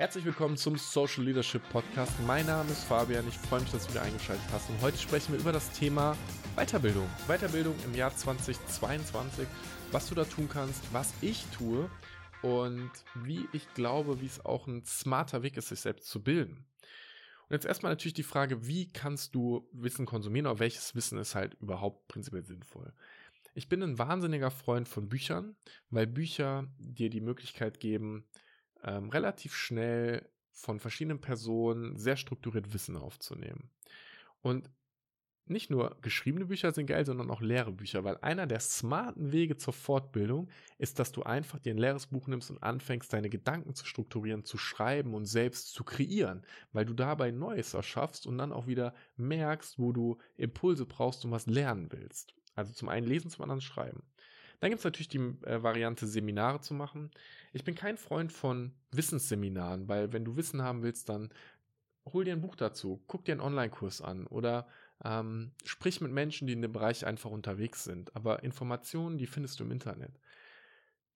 Herzlich willkommen zum Social Leadership Podcast. Mein Name ist Fabian. Ich freue mich, dass du wieder eingeschaltet hast. Und heute sprechen wir über das Thema Weiterbildung. Weiterbildung im Jahr 2022. Was du da tun kannst, was ich tue und wie ich glaube, wie es auch ein smarter Weg ist, sich selbst zu bilden. Und jetzt erstmal natürlich die Frage, wie kannst du Wissen konsumieren oder welches Wissen ist halt überhaupt prinzipiell sinnvoll? Ich bin ein wahnsinniger Freund von Büchern, weil Bücher dir die Möglichkeit geben, ähm, relativ schnell von verschiedenen Personen sehr strukturiert Wissen aufzunehmen. Und nicht nur geschriebene Bücher sind geil, sondern auch leere Bücher, weil einer der smarten Wege zur Fortbildung ist, dass du einfach dir ein leeres Buch nimmst und anfängst, deine Gedanken zu strukturieren, zu schreiben und selbst zu kreieren, weil du dabei Neues erschaffst und dann auch wieder merkst, wo du Impulse brauchst und was lernen willst. Also zum einen lesen, zum anderen schreiben. Dann gibt's natürlich die äh, Variante, Seminare zu machen. Ich bin kein Freund von Wissensseminaren, weil wenn du Wissen haben willst, dann hol dir ein Buch dazu, guck dir einen Online-Kurs an oder ähm, sprich mit Menschen, die in dem Bereich einfach unterwegs sind. Aber Informationen, die findest du im Internet.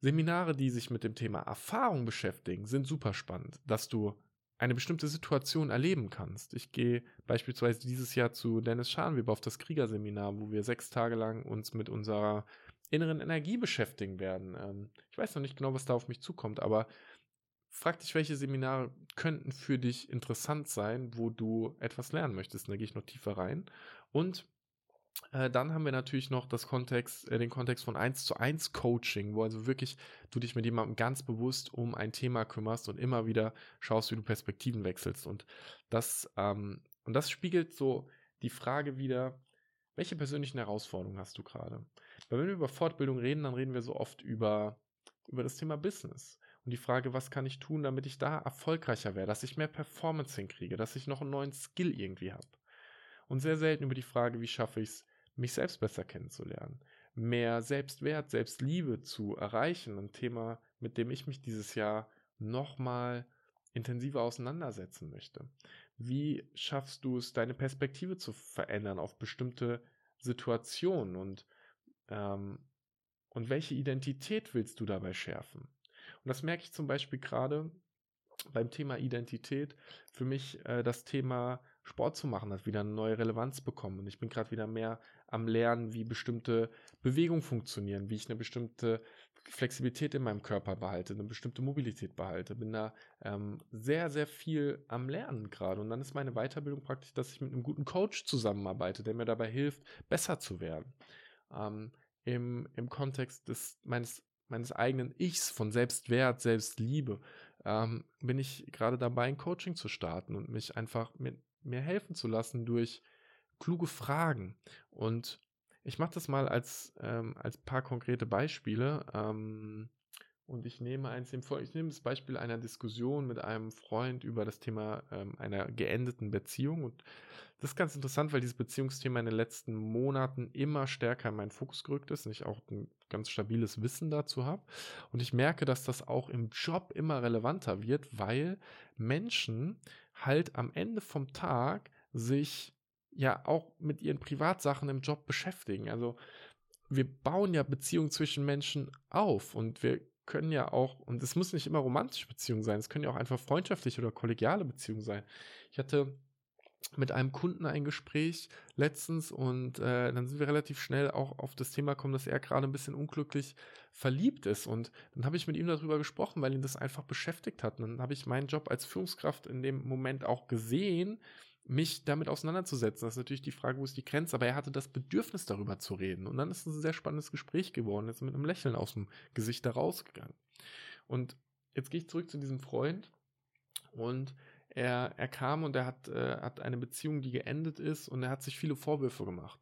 Seminare, die sich mit dem Thema Erfahrung beschäftigen, sind super spannend, dass du eine bestimmte Situation erleben kannst. Ich gehe beispielsweise dieses Jahr zu Dennis Scharnweber auf das Kriegerseminar, wo wir sechs Tage lang uns mit unserer inneren Energie beschäftigen werden. Ähm, ich weiß noch nicht genau, was da auf mich zukommt, aber frag dich, welche Seminare könnten für dich interessant sein, wo du etwas lernen möchtest. Da gehe ich noch tiefer rein. Und äh, dann haben wir natürlich noch das Kontext, äh, den Kontext von 1 zu 1 Coaching, wo also wirklich du dich mit jemandem ganz bewusst um ein Thema kümmerst und immer wieder schaust, wie du Perspektiven wechselst. Und das, ähm, und das spiegelt so die Frage wieder, welche persönlichen Herausforderungen hast du gerade? Weil wenn wir über Fortbildung reden, dann reden wir so oft über, über das Thema Business. Und die Frage, was kann ich tun, damit ich da erfolgreicher werde, dass ich mehr Performance hinkriege, dass ich noch einen neuen Skill irgendwie habe und sehr selten über die Frage, wie schaffe ich es, mich selbst besser kennenzulernen, mehr Selbstwert, Selbstliebe zu erreichen, ein Thema, mit dem ich mich dieses Jahr nochmal intensiver auseinandersetzen möchte. Wie schaffst du es, deine Perspektive zu verändern auf bestimmte Situationen? Und ähm, und welche Identität willst du dabei schärfen? Und das merke ich zum Beispiel gerade beim Thema Identität. Für mich äh, das Thema Sport zu machen hat wieder eine neue Relevanz bekommen. Und ich bin gerade wieder mehr am Lernen, wie bestimmte Bewegungen funktionieren, wie ich eine bestimmte Flexibilität in meinem Körper behalte, eine bestimmte Mobilität behalte, bin da ähm, sehr sehr viel am Lernen gerade und dann ist meine Weiterbildung praktisch, dass ich mit einem guten Coach zusammenarbeite, der mir dabei hilft, besser zu werden. Ähm, im, im Kontext des meines meines eigenen Ichs, von Selbstwert, Selbstliebe, ähm, bin ich gerade dabei, ein Coaching zu starten und mich einfach mit mir helfen zu lassen durch kluge Fragen. Und ich mache das mal als, ähm, als paar konkrete Beispiele. Ähm, und ich nehme eins dem vor, ich nehme das Beispiel einer Diskussion mit einem Freund über das Thema ähm, einer geendeten Beziehung. Und das ist ganz interessant, weil dieses Beziehungsthema in den letzten Monaten immer stärker in meinen Fokus gerückt ist und ich auch ein ganz stabiles Wissen dazu habe. Und ich merke, dass das auch im Job immer relevanter wird, weil Menschen halt am Ende vom Tag sich ja auch mit ihren Privatsachen im Job beschäftigen. Also wir bauen ja Beziehungen zwischen Menschen auf und wir können ja auch, und es muss nicht immer romantische Beziehungen sein, es können ja auch einfach freundschaftliche oder kollegiale Beziehungen sein. Ich hatte mit einem Kunden ein Gespräch letztens und äh, dann sind wir relativ schnell auch auf das Thema kommen, dass er gerade ein bisschen unglücklich verliebt ist und dann habe ich mit ihm darüber gesprochen, weil ihn das einfach beschäftigt hat. Und dann habe ich meinen Job als Führungskraft in dem Moment auch gesehen, mich damit auseinanderzusetzen. Das ist natürlich die Frage, wo ist die Grenze, aber er hatte das Bedürfnis darüber zu reden und dann ist es ein sehr spannendes Gespräch geworden, ist mit einem Lächeln aus dem Gesicht da rausgegangen. Und jetzt gehe ich zurück zu diesem Freund und er, er kam und er hat, äh, hat eine Beziehung, die geendet ist und er hat sich viele Vorwürfe gemacht.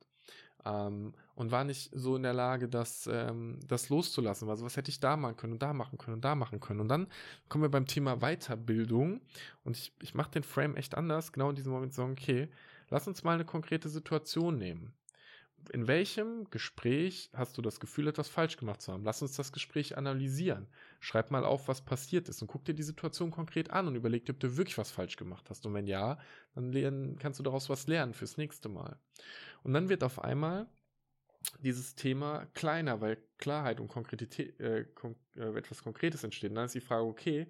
Ähm, und war nicht so in der Lage, das, ähm, das loszulassen. Also was hätte ich da machen können und da machen können und da machen können. Und dann kommen wir beim Thema Weiterbildung und ich, ich mache den Frame echt anders, genau in diesem Moment sagen, okay, lass uns mal eine konkrete Situation nehmen in welchem Gespräch hast du das Gefühl, etwas falsch gemacht zu haben? Lass uns das Gespräch analysieren. Schreib mal auf, was passiert ist und guck dir die Situation konkret an und überleg dir, ob du wirklich was falsch gemacht hast. Und wenn ja, dann lernen, kannst du daraus was lernen fürs nächste Mal. Und dann wird auf einmal dieses Thema kleiner, weil Klarheit und Konkretität, äh, kon äh, etwas Konkretes entsteht. Und dann ist die Frage, okay,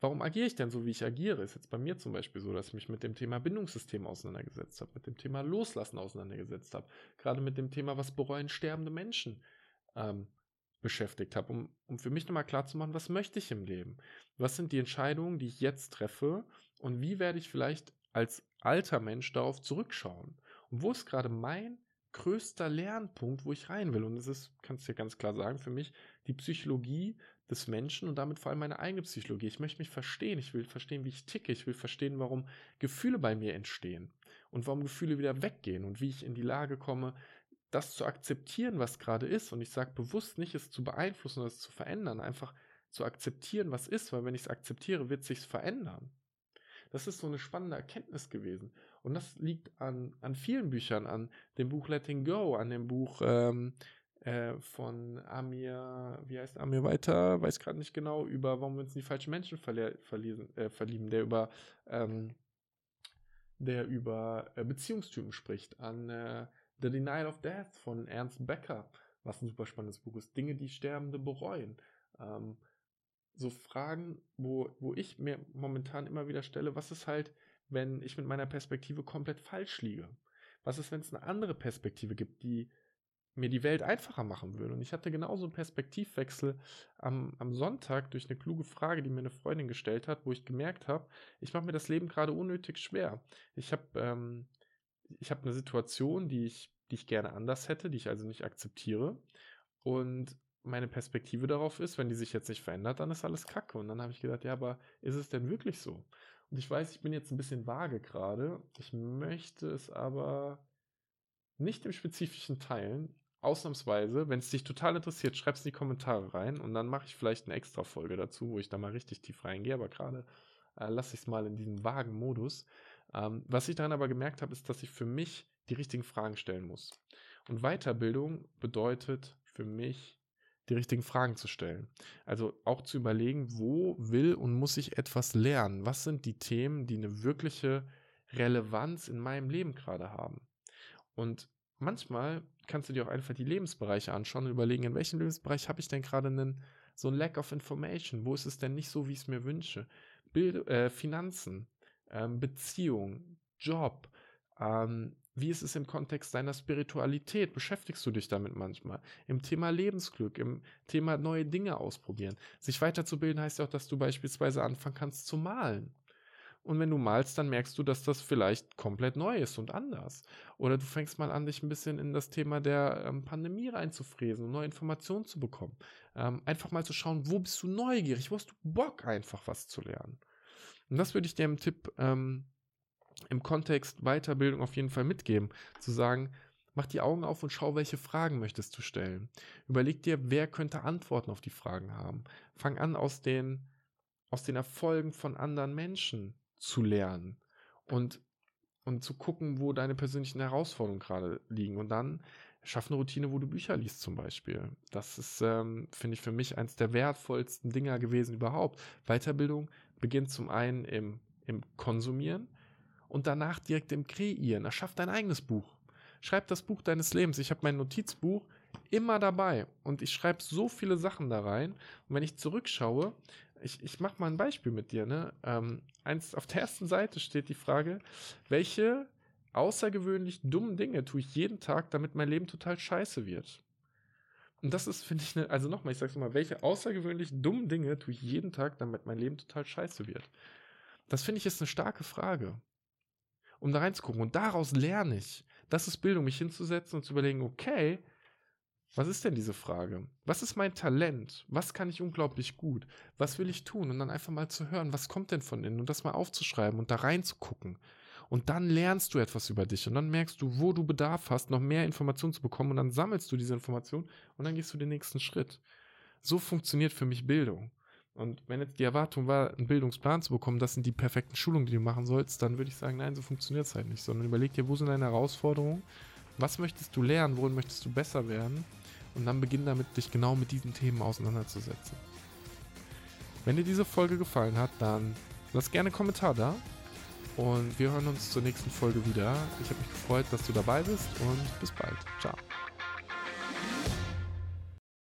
warum agiere ich denn so, wie ich agiere? Ist jetzt bei mir zum Beispiel so, dass ich mich mit dem Thema Bindungssystem auseinandergesetzt habe, mit dem Thema Loslassen auseinandergesetzt habe, gerade mit dem Thema, was bereuen sterbende Menschen ähm, beschäftigt habe, um, um für mich nochmal klarzumachen, was möchte ich im Leben? Was sind die Entscheidungen, die ich jetzt treffe und wie werde ich vielleicht als alter Mensch darauf zurückschauen? Und wo ist gerade mein größter Lernpunkt, wo ich rein will? Und es ist, kannst du dir ganz klar sagen, für mich die Psychologie des Menschen und damit vor allem meine eigene Psychologie. Ich möchte mich verstehen, ich will verstehen, wie ich ticke, ich will verstehen, warum Gefühle bei mir entstehen und warum Gefühle wieder weggehen und wie ich in die Lage komme, das zu akzeptieren, was gerade ist. Und ich sage bewusst nicht, es zu beeinflussen oder es zu verändern, einfach zu akzeptieren, was ist, weil wenn ich es akzeptiere, wird sich verändern. Das ist so eine spannende Erkenntnis gewesen. Und das liegt an, an vielen Büchern, an dem Buch Letting Go, an dem Buch ähm, äh, von Amir, wie heißt Amir weiter, weiß gerade nicht genau, über warum wir uns in die falschen Menschen verlesen, äh, verlieben, der über, ähm, der über äh, Beziehungstypen spricht, an äh, The Denial of Death von Ernst Becker, was ein super spannendes Buch ist, Dinge, die Sterbende bereuen. Ähm, so Fragen, wo, wo ich mir momentan immer wieder stelle, was ist halt, wenn ich mit meiner Perspektive komplett falsch liege? Was ist, wenn es eine andere Perspektive gibt, die mir die Welt einfacher machen würde. Und ich hatte genauso einen Perspektivwechsel am, am Sonntag durch eine kluge Frage, die mir eine Freundin gestellt hat, wo ich gemerkt habe, ich mache mir das Leben gerade unnötig schwer. Ich habe ähm, ich eine Situation, die ich, die ich gerne anders hätte, die ich also nicht akzeptiere. Und meine Perspektive darauf ist, wenn die sich jetzt nicht verändert, dann ist alles Kacke. Und dann habe ich gedacht, ja, aber ist es denn wirklich so? Und ich weiß, ich bin jetzt ein bisschen vage gerade. Ich möchte es aber nicht im Spezifischen teilen ausnahmsweise, wenn es dich total interessiert, schreib es in die Kommentare rein und dann mache ich vielleicht eine extra Folge dazu, wo ich da mal richtig tief reingehe, aber gerade äh, lasse ich es mal in diesem vagen Modus. Ähm, was ich daran aber gemerkt habe, ist, dass ich für mich die richtigen Fragen stellen muss. Und Weiterbildung bedeutet für mich, die richtigen Fragen zu stellen. Also auch zu überlegen, wo will und muss ich etwas lernen? Was sind die Themen, die eine wirkliche Relevanz in meinem Leben gerade haben? Und manchmal kannst du dir auch einfach die Lebensbereiche anschauen und überlegen, in welchem Lebensbereich habe ich denn gerade einen, so ein Lack of Information? Wo ist es denn nicht so, wie ich es mir wünsche? Bild, äh, Finanzen, ähm, Beziehung, Job, ähm, wie ist es im Kontext deiner Spiritualität? Beschäftigst du dich damit manchmal? Im Thema Lebensglück, im Thema neue Dinge ausprobieren. Sich weiterzubilden heißt ja auch, dass du beispielsweise anfangen kannst zu malen. Und wenn du malst, dann merkst du, dass das vielleicht komplett neu ist und anders. Oder du fängst mal an, dich ein bisschen in das Thema der ähm, Pandemie reinzufräsen und neue Informationen zu bekommen. Ähm, einfach mal zu schauen, wo bist du neugierig, wo hast du Bock, einfach was zu lernen. Und das würde ich dir im Tipp ähm, im Kontext Weiterbildung auf jeden Fall mitgeben. Zu sagen, mach die Augen auf und schau, welche Fragen möchtest du stellen. Überleg dir, wer könnte Antworten auf die Fragen haben. Fang an, aus den, aus den Erfolgen von anderen Menschen zu lernen und, und zu gucken, wo deine persönlichen Herausforderungen gerade liegen. Und dann schaff eine Routine, wo du Bücher liest zum Beispiel. Das ist, ähm, finde ich, für mich eins der wertvollsten Dinger gewesen überhaupt. Weiterbildung beginnt zum einen im, im Konsumieren und danach direkt im Kreieren. Erschaff dein eigenes Buch. Schreib das Buch deines Lebens. Ich habe mein Notizbuch immer dabei und ich schreibe so viele Sachen da rein. Und wenn ich zurückschaue, ich, ich mache mal ein Beispiel mit dir. Ne? Ähm, eins, auf der ersten Seite steht die Frage, welche außergewöhnlich dummen Dinge tue ich jeden Tag, damit mein Leben total scheiße wird? Und das ist, finde ich, ne, also nochmal, ich sag's nochmal, welche außergewöhnlich dummen Dinge tue ich jeden Tag, damit mein Leben total scheiße wird? Das finde ich ist eine starke Frage. Um da reinzugucken. Und daraus lerne ich. Das ist Bildung, mich hinzusetzen und zu überlegen, okay, was ist denn diese Frage? Was ist mein Talent? Was kann ich unglaublich gut? Was will ich tun? Und dann einfach mal zu hören, was kommt denn von innen und das mal aufzuschreiben und da reinzugucken. Und dann lernst du etwas über dich und dann merkst du, wo du Bedarf hast, noch mehr Informationen zu bekommen und dann sammelst du diese Informationen und dann gehst du den nächsten Schritt. So funktioniert für mich Bildung. Und wenn jetzt die Erwartung war, einen Bildungsplan zu bekommen, das sind die perfekten Schulungen, die du machen sollst, dann würde ich sagen, nein, so funktioniert es halt nicht, sondern überleg dir, wo sind deine Herausforderungen, was möchtest du lernen, worin möchtest du besser werden und dann beginn damit, dich genau mit diesen Themen auseinanderzusetzen. Wenn dir diese Folge gefallen hat, dann lass gerne einen Kommentar da und wir hören uns zur nächsten Folge wieder. Ich habe mich gefreut, dass du dabei bist und bis bald. Ciao.